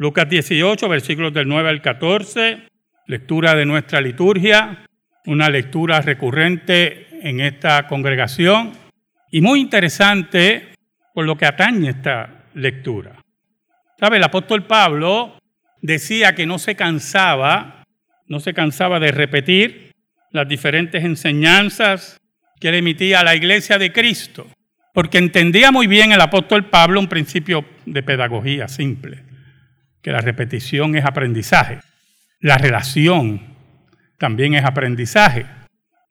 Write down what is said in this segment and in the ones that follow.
Lucas 18, versículos del 9 al 14, lectura de nuestra liturgia, una lectura recurrente en esta congregación y muy interesante por lo que atañe esta lectura. ¿Sabe? El apóstol Pablo decía que no se cansaba, no se cansaba de repetir las diferentes enseñanzas que le emitía a la iglesia de Cristo, porque entendía muy bien el apóstol Pablo un principio de pedagogía simple, que la repetición es aprendizaje, la relación también es aprendizaje.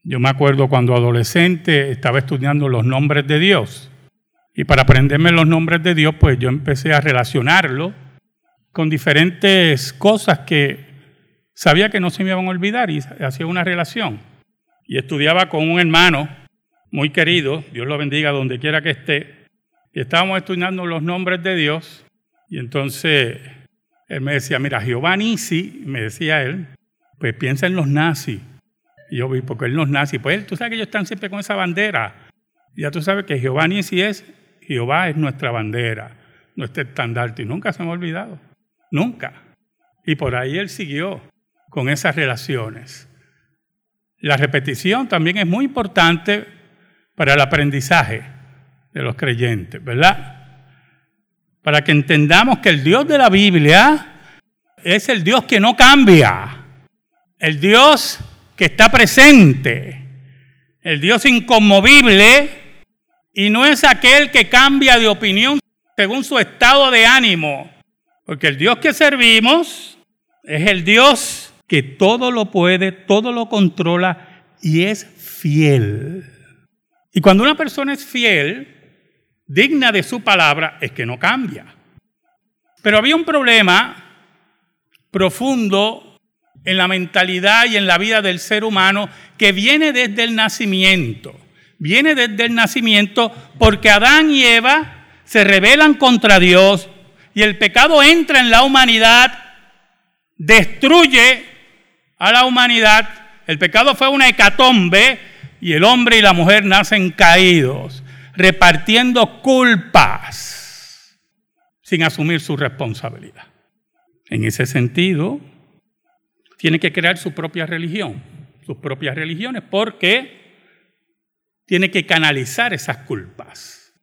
Yo me acuerdo cuando adolescente estaba estudiando los nombres de Dios y para aprenderme los nombres de Dios, pues yo empecé a relacionarlo con diferentes cosas que sabía que no se me iban a olvidar y hacía una relación. Y estudiaba con un hermano muy querido, Dios lo bendiga donde quiera que esté, y estábamos estudiando los nombres de Dios y entonces él me decía, mira, Jehová Nisi, me decía él, pues piensa en los nazis. Y yo vi, porque él los nazis, pues tú sabes que ellos están siempre con esa bandera. Ya tú sabes que Jehová Nisi es, Jehová es nuestra bandera, nuestro estandarte, y nunca se me ha olvidado. Nunca. Y por ahí él siguió con esas relaciones. La repetición también es muy importante para el aprendizaje de los creyentes, ¿verdad? Para que entendamos que el Dios de la Biblia es el Dios que no cambia, el Dios que está presente, el Dios inconmovible. Y no es aquel que cambia de opinión según su estado de ánimo. Porque el Dios que servimos es el Dios que todo lo puede, todo lo controla y es fiel. Y cuando una persona es fiel, digna de su palabra, es que no cambia. Pero había un problema profundo en la mentalidad y en la vida del ser humano que viene desde el nacimiento. Viene desde el nacimiento porque Adán y Eva se rebelan contra Dios y el pecado entra en la humanidad, destruye a la humanidad. El pecado fue una hecatombe y el hombre y la mujer nacen caídos, repartiendo culpas sin asumir su responsabilidad. En ese sentido, tiene que crear su propia religión, sus propias religiones, porque tiene que canalizar esas culpas.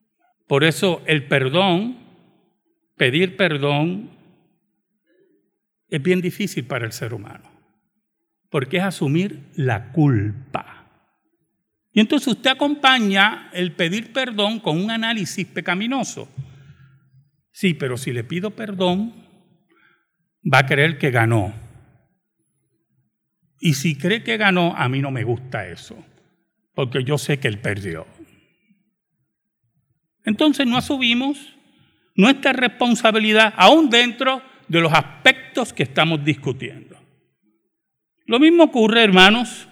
Por eso el perdón pedir perdón es bien difícil para el ser humano, porque es asumir la culpa. Y entonces usted acompaña el pedir perdón con un análisis pecaminoso. Sí, pero si le pido perdón, va a creer que ganó. Y si cree que ganó, a mí no me gusta eso, porque yo sé que él perdió. Entonces no asumimos nuestra responsabilidad aún dentro de los aspectos que estamos discutiendo. Lo mismo ocurre, hermanos,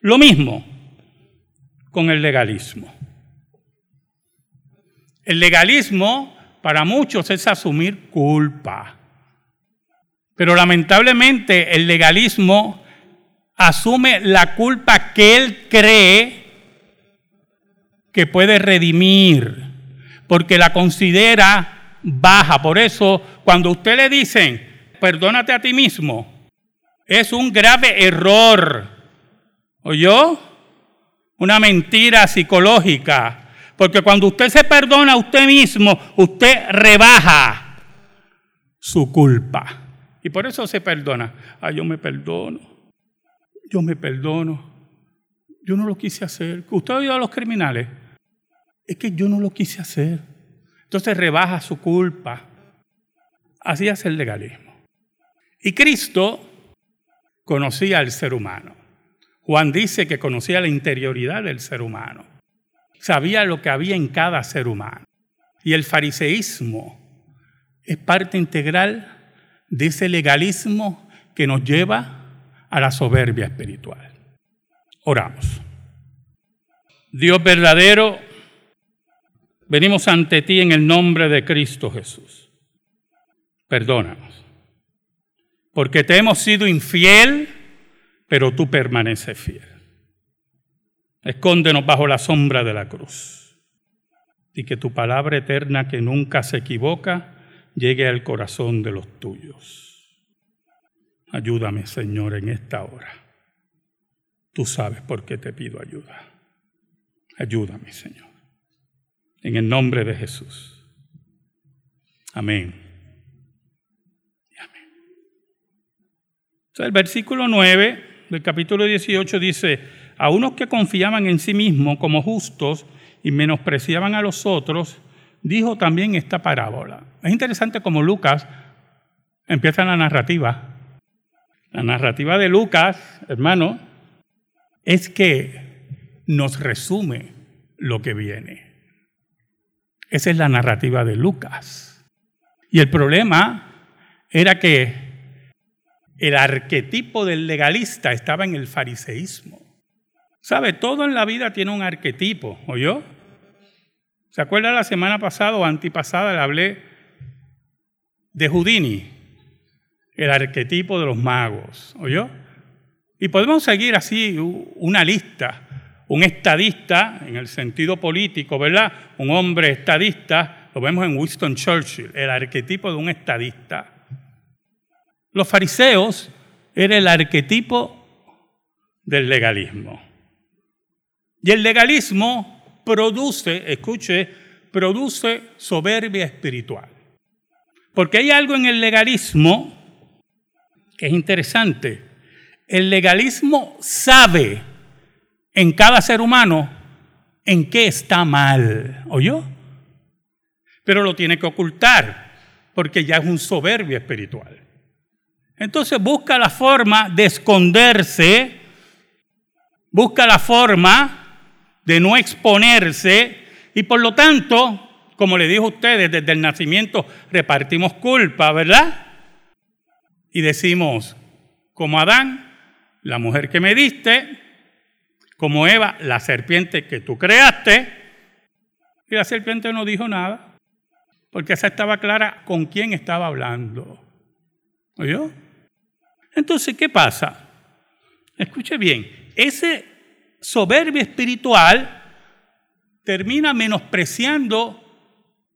lo mismo con el legalismo. El legalismo para muchos es asumir culpa. Pero lamentablemente el legalismo asume la culpa que él cree que puede redimir, porque la considera baja. Por eso, cuando usted le dicen, perdónate a ti mismo, es un grave error. ¿Oyó? Una mentira psicológica. Porque cuando usted se perdona a usted mismo, usted rebaja su culpa. Y por eso se perdona. Ah, yo me perdono. Yo me perdono. Yo no lo quise hacer. ¿Usted ha oído a los criminales? Es que yo no lo quise hacer. Entonces rebaja su culpa. Así es el legalismo. Y Cristo conocía al ser humano. Juan dice que conocía la interioridad del ser humano. Sabía lo que había en cada ser humano. Y el fariseísmo es parte integral de ese legalismo que nos lleva a la soberbia espiritual. Oramos. Dios verdadero, Venimos ante ti en el nombre de Cristo Jesús. Perdónanos. Porque te hemos sido infiel, pero tú permaneces fiel. Escóndenos bajo la sombra de la cruz. Y que tu palabra eterna que nunca se equivoca llegue al corazón de los tuyos. Ayúdame, Señor, en esta hora. Tú sabes por qué te pido ayuda. Ayúdame, Señor. En el nombre de Jesús. Amén. amén. el versículo 9 del capítulo 18 dice, a unos que confiaban en sí mismos como justos y menospreciaban a los otros, dijo también esta parábola. Es interesante como Lucas empieza la narrativa. La narrativa de Lucas, hermano, es que nos resume lo que viene. Esa es la narrativa de Lucas. Y el problema era que el arquetipo del legalista estaba en el fariseísmo. ¿Sabe? Todo en la vida tiene un arquetipo, ¿oyó? ¿Se acuerda la semana pasada o antipasada le hablé de Houdini, el arquetipo de los magos, ¿oyó? Y podemos seguir así una lista, un estadista en el sentido político, ¿verdad? Un hombre estadista, lo vemos en Winston Churchill, el arquetipo de un estadista. Los fariseos era el arquetipo del legalismo. Y el legalismo produce, escuche, produce soberbia espiritual. Porque hay algo en el legalismo que es interesante. El legalismo sabe en cada ser humano en qué está mal, ¿oyó? Pero lo tiene que ocultar porque ya es un soberbio espiritual. Entonces busca la forma de esconderse, busca la forma de no exponerse y por lo tanto, como le dijo a ustedes, desde el nacimiento repartimos culpa, ¿verdad? Y decimos, como Adán, la mujer que me diste, como Eva, la serpiente que tú creaste, y la serpiente no dijo nada, porque esa estaba clara con quién estaba hablando. ¿Oyó? Entonces, ¿qué pasa? Escuche bien, ese soberbia espiritual termina menospreciando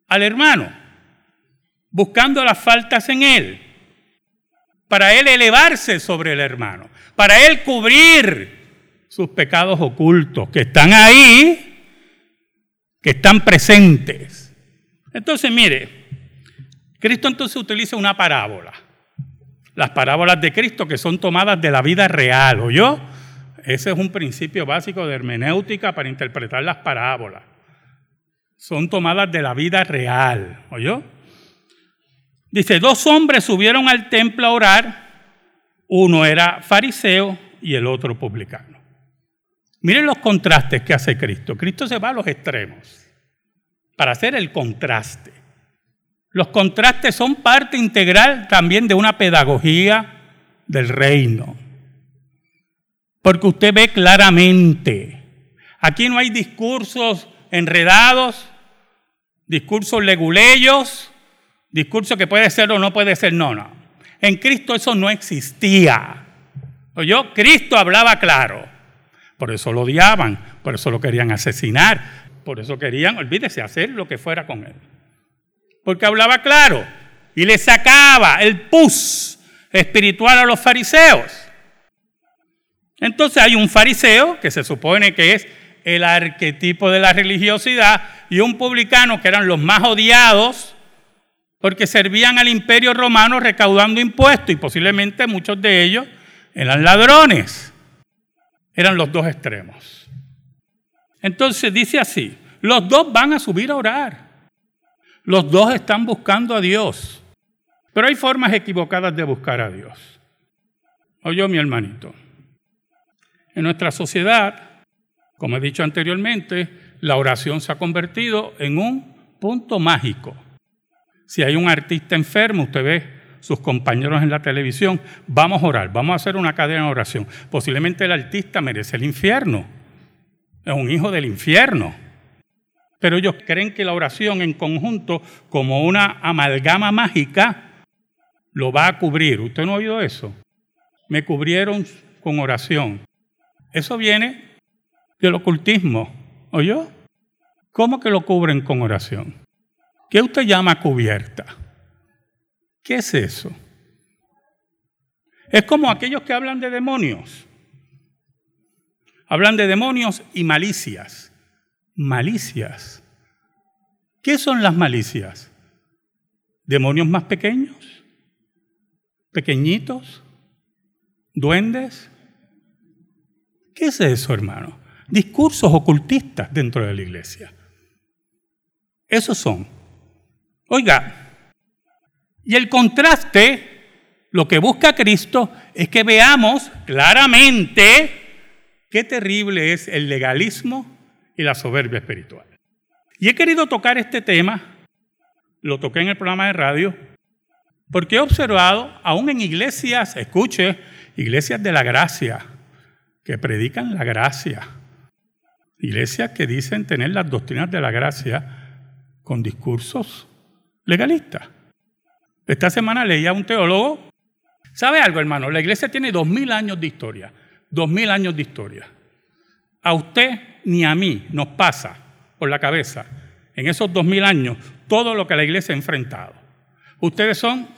al hermano, buscando las faltas en él, para él elevarse sobre el hermano, para él cubrir sus pecados ocultos que están ahí, que están presentes. Entonces, mire, Cristo entonces utiliza una parábola. Las parábolas de Cristo que son tomadas de la vida real, ¿oyó? Ese es un principio básico de hermenéutica para interpretar las parábolas. Son tomadas de la vida real. ¿Oyó? Dice, dos hombres subieron al templo a orar. Uno era fariseo y el otro publicano. Miren los contrastes que hace Cristo. Cristo se va a los extremos para hacer el contraste. Los contrastes son parte integral también de una pedagogía del reino. Porque usted ve claramente, aquí no hay discursos enredados, discursos leguleyos, discurso que puede ser o no puede ser, no, no. En Cristo eso no existía. ¿Oyó? Cristo hablaba claro. Por eso lo odiaban, por eso lo querían asesinar, por eso querían, olvídese, hacer lo que fuera con él. Porque hablaba claro y le sacaba el pus espiritual a los fariseos. Entonces hay un fariseo, que se supone que es el arquetipo de la religiosidad, y un publicano, que eran los más odiados, porque servían al imperio romano recaudando impuestos, y posiblemente muchos de ellos eran ladrones. Eran los dos extremos. Entonces dice así, los dos van a subir a orar. Los dos están buscando a Dios. Pero hay formas equivocadas de buscar a Dios. Oye, mi hermanito. En nuestra sociedad, como he dicho anteriormente, la oración se ha convertido en un punto mágico. Si hay un artista enfermo, usted ve sus compañeros en la televisión, vamos a orar, vamos a hacer una cadena de oración. Posiblemente el artista merece el infierno, es un hijo del infierno. Pero ellos creen que la oración en conjunto, como una amalgama mágica, lo va a cubrir. ¿Usted no ha oído eso? Me cubrieron con oración. Eso viene del ocultismo. ¿Oyó? ¿Cómo que lo cubren con oración? ¿Qué usted llama cubierta? ¿Qué es eso? Es como aquellos que hablan de demonios. Hablan de demonios y malicias. Malicias. ¿Qué son las malicias? ¿Demonios más pequeños? ¿Pequeñitos? ¿Duendes? ¿Qué es eso, hermano? Discursos ocultistas dentro de la iglesia. Esos son. Oiga, y el contraste, lo que busca Cristo es que veamos claramente qué terrible es el legalismo y la soberbia espiritual. Y he querido tocar este tema, lo toqué en el programa de radio, porque he observado, aún en iglesias, escuche, iglesias de la gracia, que predican la gracia, iglesias que dicen tener las doctrinas de la gracia con discursos legalistas. Esta semana leía a un teólogo, ¿sabe algo hermano? La iglesia tiene dos mil años de historia, dos mil años de historia. A usted ni a mí nos pasa por la cabeza en esos dos mil años todo lo que la iglesia ha enfrentado. Ustedes son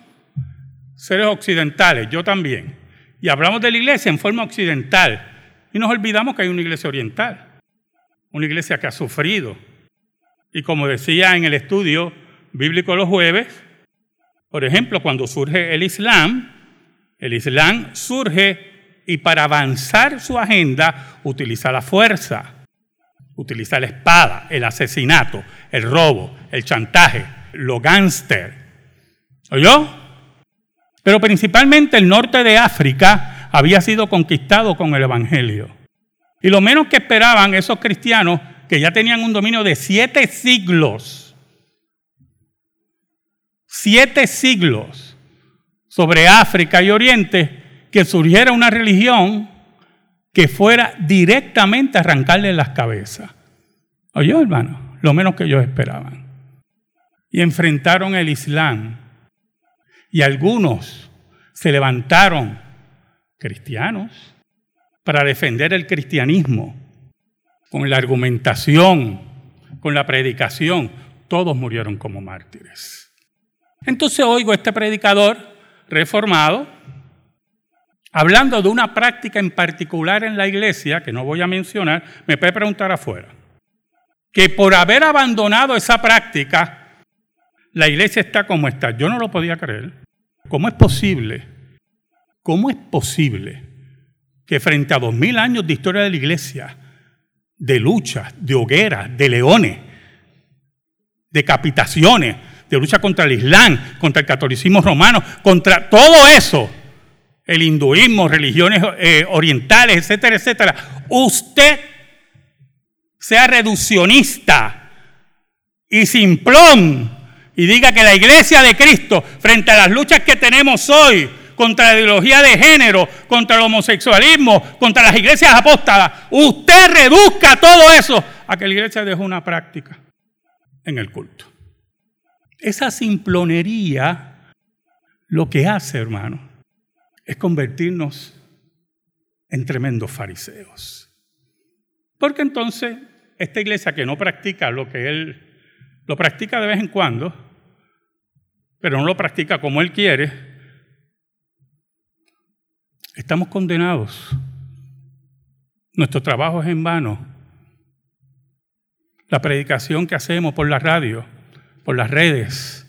seres occidentales, yo también. Y hablamos de la iglesia en forma occidental. Y nos olvidamos que hay una iglesia oriental. Una iglesia que ha sufrido. Y como decía en el estudio bíblico los jueves, por ejemplo, cuando surge el Islam, el Islam surge y para avanzar su agenda utiliza la fuerza utiliza la espada, el asesinato, el robo, el chantaje, lo gánster. ¿Oyó? Pero principalmente el norte de África había sido conquistado con el Evangelio. Y lo menos que esperaban esos cristianos, que ya tenían un dominio de siete siglos, siete siglos sobre África y Oriente, que surgiera una religión que fuera directamente a arrancarle las cabezas. Oye, hermano, lo menos que ellos esperaban. Y enfrentaron el Islam. Y algunos se levantaron, cristianos, para defender el cristianismo, con la argumentación, con la predicación. Todos murieron como mártires. Entonces oigo a este predicador reformado hablando de una práctica en particular en la iglesia, que no voy a mencionar, me puede preguntar afuera, que por haber abandonado esa práctica, la iglesia está como está. Yo no lo podía creer. ¿Cómo es posible? ¿Cómo es posible que frente a dos mil años de historia de la iglesia, de luchas, de hogueras, de leones, decapitaciones, de lucha contra el Islam, contra el catolicismo romano, contra todo eso, el hinduismo, religiones eh, orientales, etcétera, etcétera. Usted sea reduccionista y simplón y diga que la iglesia de Cristo, frente a las luchas que tenemos hoy contra la ideología de género, contra el homosexualismo, contra las iglesias apóstalas, usted reduzca todo eso a que la iglesia deje una práctica en el culto. Esa simplonería lo que hace, hermano, es convertirnos en tremendos fariseos. Porque entonces esta iglesia que no practica lo que él lo practica de vez en cuando, pero no lo practica como él quiere, estamos condenados. Nuestro trabajo es en vano. La predicación que hacemos por la radio, por las redes,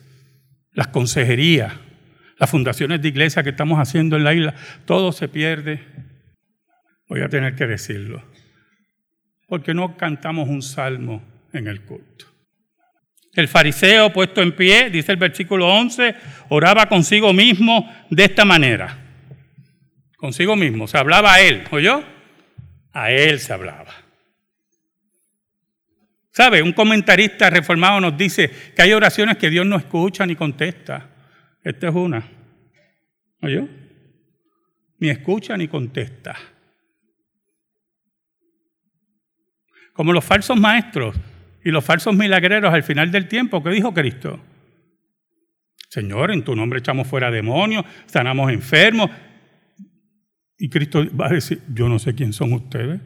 las consejerías, las fundaciones de iglesia que estamos haciendo en la isla, todo se pierde. Voy a tener que decirlo. Porque no cantamos un salmo en el culto. El fariseo puesto en pie, dice el versículo 11, oraba consigo mismo de esta manera. Consigo mismo, se hablaba a él, ¿oyó? A él se hablaba. ¿Sabe? Un comentarista reformado nos dice que hay oraciones que Dios no escucha ni contesta. Esta es una. ¿Oyó? Ni escucha ni contesta. Como los falsos maestros y los falsos milagreros al final del tiempo, ¿qué dijo Cristo? Señor, en tu nombre echamos fuera demonios, sanamos enfermos. Y Cristo va a decir, yo no sé quién son ustedes.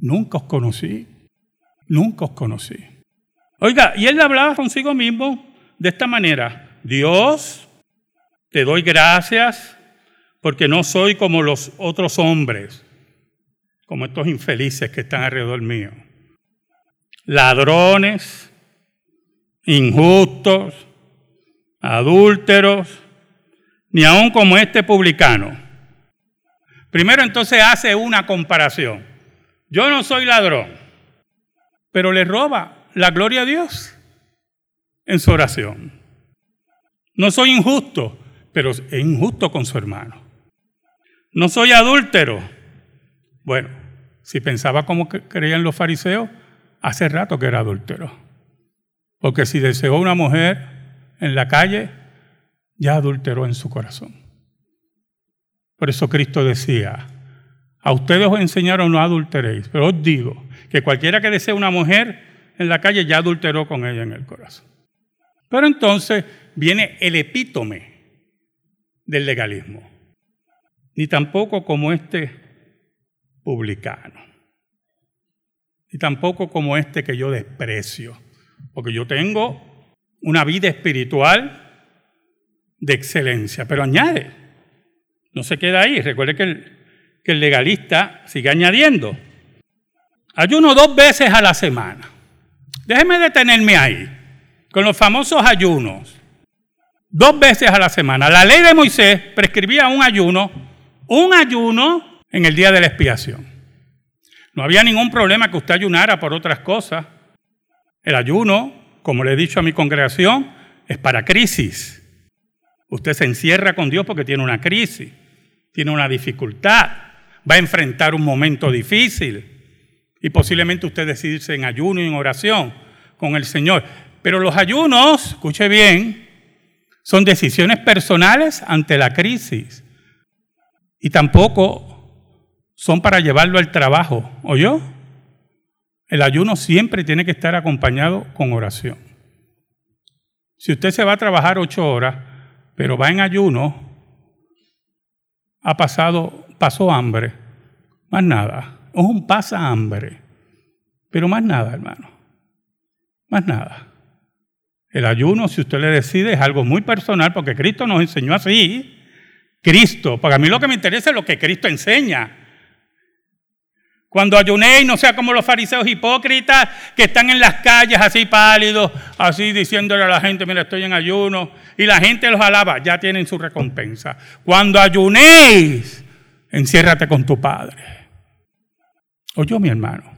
Nunca os conocí. Nunca os conocí. Oiga, y él hablaba consigo mismo de esta manera. Dios Te doy gracias porque no soy como los otros hombres, como estos infelices que están alrededor mío. Ladrones, injustos, adúlteros, ni aun como este publicano. Primero entonces hace una comparación. Yo no soy ladrón, pero le roba la gloria a Dios en su oración. No soy injusto, pero es injusto con su hermano. No soy adúltero. Bueno, si pensaba como creían los fariseos, hace rato que era adúltero. Porque si deseó una mujer en la calle, ya adulteró en su corazón. Por eso Cristo decía, a ustedes os enseñaron no adulteréis, pero os digo que cualquiera que desee una mujer en la calle ya adulteró con ella en el corazón. Pero entonces viene el epítome del legalismo, ni tampoco como este publicano, ni tampoco como este que yo desprecio, porque yo tengo una vida espiritual de excelencia, pero añade, no se queda ahí, recuerde que el, que el legalista sigue añadiendo, ayuno dos veces a la semana. Déjeme detenerme ahí con los famosos ayunos, dos veces a la semana. La ley de Moisés prescribía un ayuno, un ayuno en el día de la expiación. No había ningún problema que usted ayunara por otras cosas. El ayuno, como le he dicho a mi congregación, es para crisis. Usted se encierra con Dios porque tiene una crisis, tiene una dificultad, va a enfrentar un momento difícil y posiblemente usted decidirse en ayuno y en oración con el Señor. Pero los ayunos, escuche bien, son decisiones personales ante la crisis. Y tampoco son para llevarlo al trabajo, ¿oyó? El ayuno siempre tiene que estar acompañado con oración. Si usted se va a trabajar ocho horas, pero va en ayuno, ha pasado, pasó hambre, más nada. Es un pasa hambre, pero más nada, hermano, más nada. El ayuno, si usted le decide, es algo muy personal porque Cristo nos enseñó así. Cristo, porque a mí lo que me interesa es lo que Cristo enseña. Cuando ayunéis, no sea como los fariseos hipócritas que están en las calles así pálidos, así diciéndole a la gente, mira, estoy en ayuno, y la gente los alaba, ya tienen su recompensa. Cuando ayunéis, enciérrate con tu Padre. Oye, mi hermano.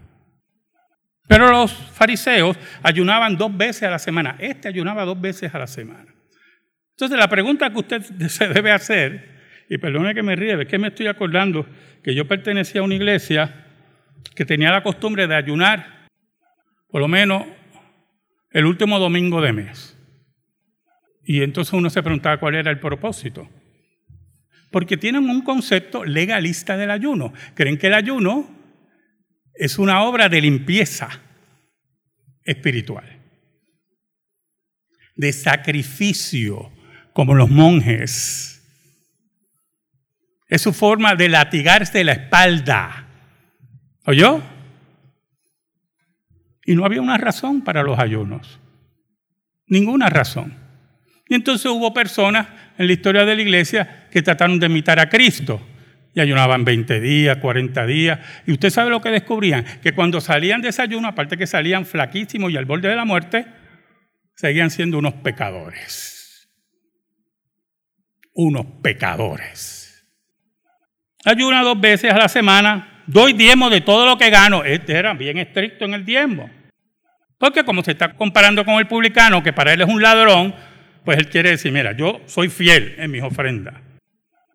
Pero los fariseos ayunaban dos veces a la semana. Este ayunaba dos veces a la semana. Entonces la pregunta que usted se debe hacer, y perdone que me ríe, es que me estoy acordando que yo pertenecía a una iglesia que tenía la costumbre de ayunar por lo menos el último domingo de mes. Y entonces uno se preguntaba cuál era el propósito. Porque tienen un concepto legalista del ayuno. Creen que el ayuno es una obra de limpieza espiritual, de sacrificio, como los monjes. Es su forma de latigarse la espalda. ¿Oyó? Y no había una razón para los ayunos. Ninguna razón. Y entonces hubo personas en la historia de la iglesia que trataron de imitar a Cristo y ayunaban 20 días, 40 días. Y usted sabe lo que descubrían, que cuando salían de desayuno, aparte que salían flaquísimos y al borde de la muerte, seguían siendo unos pecadores. Unos pecadores. Ayuna dos veces a la semana, doy diezmo de todo lo que gano. Este era bien estricto en el diezmo. Porque como se está comparando con el publicano, que para él es un ladrón, pues él quiere decir, mira, yo soy fiel en mis ofrendas.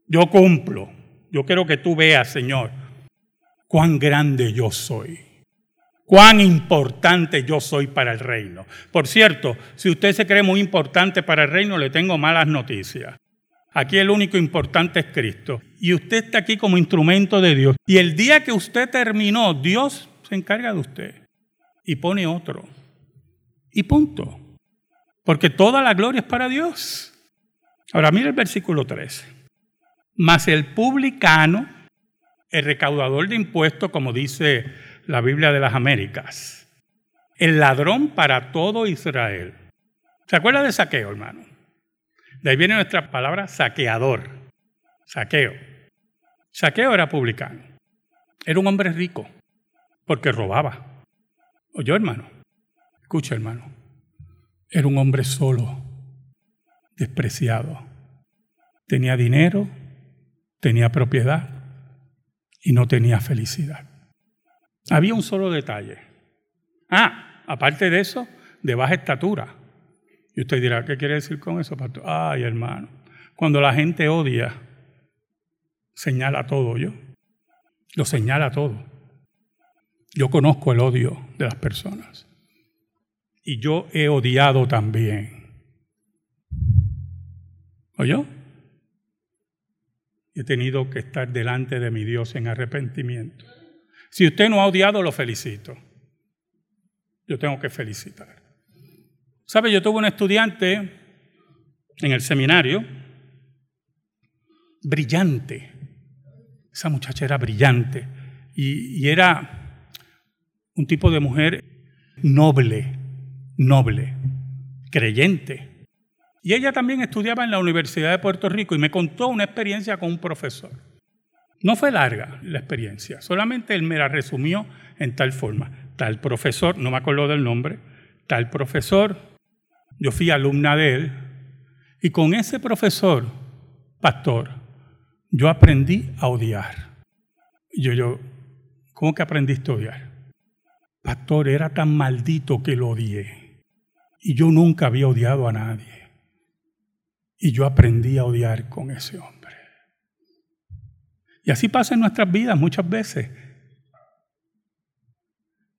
Yo cumplo. Yo quiero que tú veas, Señor, cuán grande yo soy. Cuán importante yo soy para el reino. Por cierto, si usted se cree muy importante para el reino, le tengo malas noticias. Aquí el único importante es Cristo. Y usted está aquí como instrumento de Dios. Y el día que usted terminó, Dios se encarga de usted. Y pone otro. Y punto. Porque toda la gloria es para Dios. Ahora mire el versículo 13. Mas el publicano, el recaudador de impuestos, como dice la Biblia de las Américas, el ladrón para todo Israel. ¿Se acuerda de saqueo, hermano? De ahí viene nuestra palabra saqueador, saqueo. Saqueo era publicano. Era un hombre rico, porque robaba. Oye, hermano, escucha, hermano. Era un hombre solo, despreciado. Tenía dinero, tenía propiedad y no tenía felicidad. Había un solo detalle. Ah, aparte de eso, de baja estatura. Y usted dirá, ¿qué quiere decir con eso, pastor? Ay, hermano, cuando la gente odia, señala todo yo. Lo señala todo. Yo conozco el odio de las personas. Y yo he odiado también. ¿Oyó? He tenido que estar delante de mi Dios en arrepentimiento. Si usted no ha odiado, lo felicito. Yo tengo que felicitar. ¿Sabe? Yo tuve un estudiante en el seminario, brillante. Esa muchacha era brillante y, y era un tipo de mujer noble, noble, creyente. Y ella también estudiaba en la Universidad de Puerto Rico y me contó una experiencia con un profesor. No fue larga la experiencia, solamente él me la resumió en tal forma. Tal profesor, no me acuerdo del nombre, tal profesor, yo fui alumna de él, y con ese profesor, pastor, yo aprendí a odiar. yo, yo, ¿cómo que aprendiste a odiar? Pastor, era tan maldito que lo odié. Y yo nunca había odiado a nadie. Y yo aprendí a odiar con ese hombre. Y así pasa en nuestras vidas muchas veces.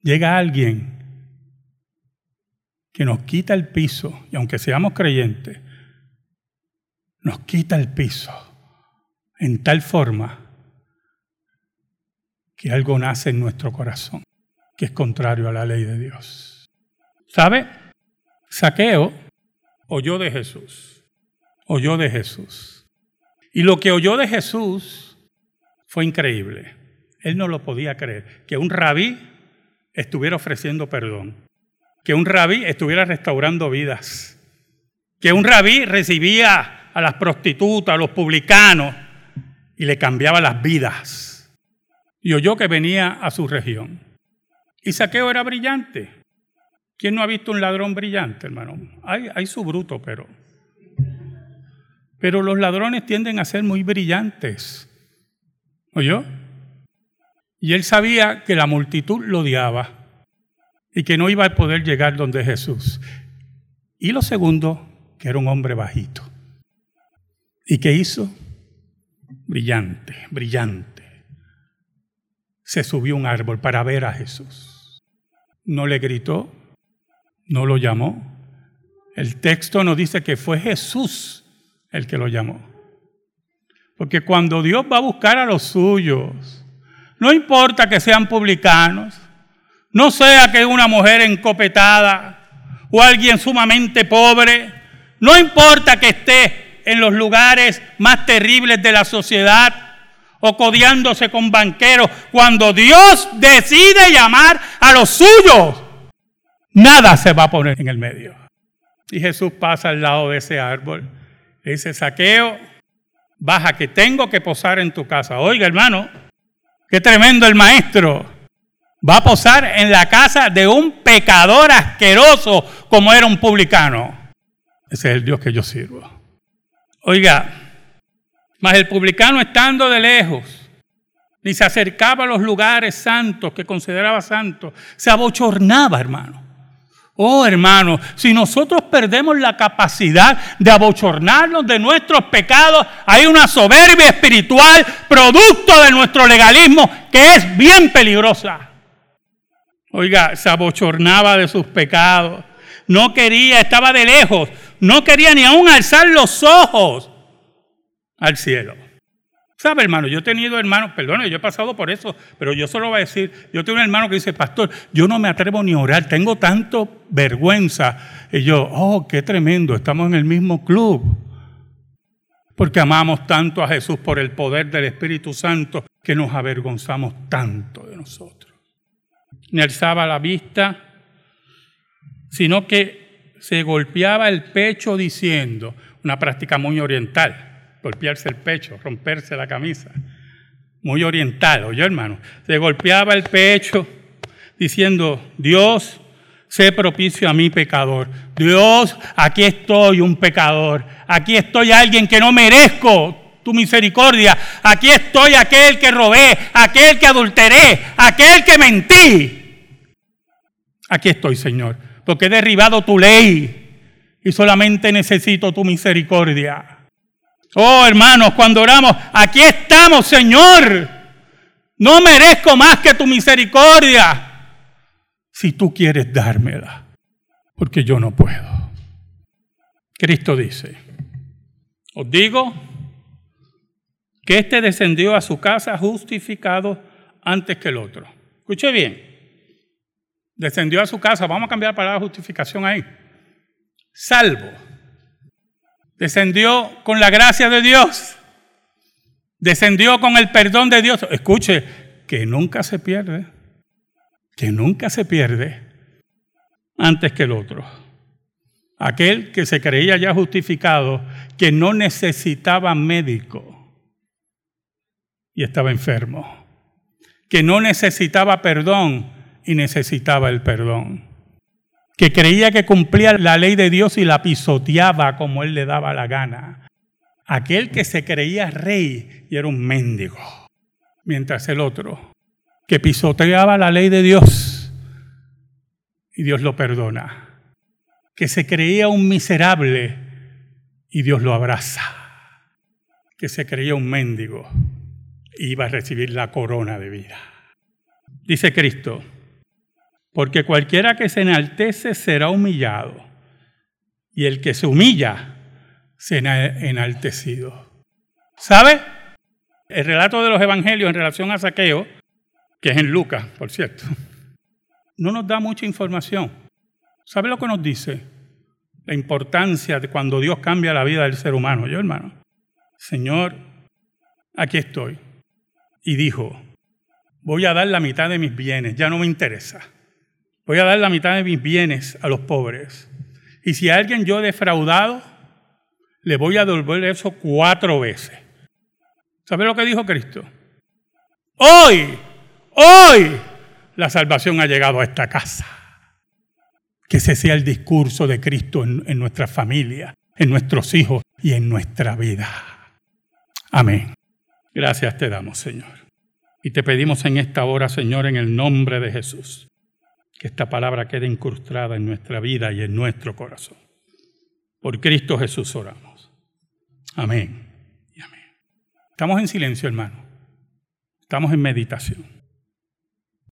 Llega alguien que nos quita el piso, y aunque seamos creyentes, nos quita el piso en tal forma que algo nace en nuestro corazón que es contrario a la ley de Dios. ¿Sabe? Saqueo oyó de Jesús oyó de Jesús. Y lo que oyó de Jesús fue increíble. Él no lo podía creer. Que un rabí estuviera ofreciendo perdón. Que un rabí estuviera restaurando vidas. Que un rabí recibía a las prostitutas, a los publicanos y le cambiaba las vidas. Y oyó que venía a su región. Y Saqueo era brillante. ¿Quién no ha visto un ladrón brillante, hermano? Hay, hay su bruto, pero pero los ladrones tienden a ser muy brillantes. ¿Oyó? Y él sabía que la multitud lo odiaba y que no iba a poder llegar donde Jesús. Y lo segundo, que era un hombre bajito. ¿Y qué hizo? Brillante, brillante. Se subió a un árbol para ver a Jesús. No le gritó, no lo llamó. El texto nos dice que fue Jesús el que lo llamó. Porque cuando Dios va a buscar a los suyos, no importa que sean publicanos, no sea que una mujer encopetada o alguien sumamente pobre, no importa que esté en los lugares más terribles de la sociedad o codiándose con banqueros, cuando Dios decide llamar a los suyos, nada se va a poner en el medio. Y Jesús pasa al lado de ese árbol dice, saqueo, baja que tengo que posar en tu casa. Oiga, hermano, qué tremendo el maestro. Va a posar en la casa de un pecador asqueroso como era un publicano. Ese es el Dios que yo sirvo. Oiga, mas el publicano estando de lejos, ni se acercaba a los lugares santos que consideraba santos, se abochornaba, hermano. Oh hermano, si nosotros perdemos la capacidad de abochornarnos de nuestros pecados, hay una soberbia espiritual producto de nuestro legalismo que es bien peligrosa. Oiga, se abochornaba de sus pecados. No quería, estaba de lejos. No quería ni aún alzar los ojos al cielo. ¿Sabe, hermano? Yo he tenido hermanos, perdone, yo he pasado por eso, pero yo solo voy a decir, yo tengo un hermano que dice, pastor, yo no me atrevo ni a orar, tengo tanto vergüenza. Y yo, oh, qué tremendo, estamos en el mismo club. Porque amamos tanto a Jesús por el poder del Espíritu Santo que nos avergonzamos tanto de nosotros. Ni alzaba la vista, sino que se golpeaba el pecho diciendo, una práctica muy oriental, golpearse el pecho, romperse la camisa. Muy oriental, oye hermano. Se golpeaba el pecho diciendo, Dios, sé propicio a mi pecador. Dios, aquí estoy un pecador. Aquí estoy alguien que no merezco tu misericordia. Aquí estoy aquel que robé, aquel que adulteré, aquel que mentí. Aquí estoy, Señor, porque he derribado tu ley y solamente necesito tu misericordia. Oh, hermanos, cuando oramos, aquí estamos, Señor. No merezco más que tu misericordia. Si tú quieres dármela, porque yo no puedo. Cristo dice, os digo que éste descendió a su casa justificado antes que el otro. Escuche bien, descendió a su casa, vamos a cambiar para la justificación ahí salvo. Descendió con la gracia de Dios. Descendió con el perdón de Dios. Escuche, que nunca se pierde. Que nunca se pierde antes que el otro. Aquel que se creía ya justificado, que no necesitaba médico y estaba enfermo. Que no necesitaba perdón y necesitaba el perdón que creía que cumplía la ley de Dios y la pisoteaba como él le daba la gana. Aquel que se creía rey y era un mendigo, mientras el otro, que pisoteaba la ley de Dios y Dios lo perdona, que se creía un miserable y Dios lo abraza, que se creía un mendigo y iba a recibir la corona de vida. Dice Cristo, porque cualquiera que se enaltece será humillado, y el que se humilla será enaltecido. ¿Sabe? El relato de los evangelios en relación a saqueo, que es en Lucas, por cierto, no nos da mucha información. ¿Sabe lo que nos dice? La importancia de cuando Dios cambia la vida del ser humano. Yo, hermano, Señor, aquí estoy. Y dijo, voy a dar la mitad de mis bienes, ya no me interesa Voy a dar la mitad de mis bienes a los pobres. Y si a alguien yo he defraudado, le voy a devolver eso cuatro veces. ¿Sabe lo que dijo Cristo? Hoy, hoy, la salvación ha llegado a esta casa. Que ese sea el discurso de Cristo en, en nuestra familia, en nuestros hijos y en nuestra vida. Amén. Gracias te damos, Señor. Y te pedimos en esta hora, Señor, en el nombre de Jesús que esta palabra quede incrustada en nuestra vida y en nuestro corazón. Por Cristo Jesús oramos. Amén y amén. Estamos en silencio, hermano. Estamos en meditación.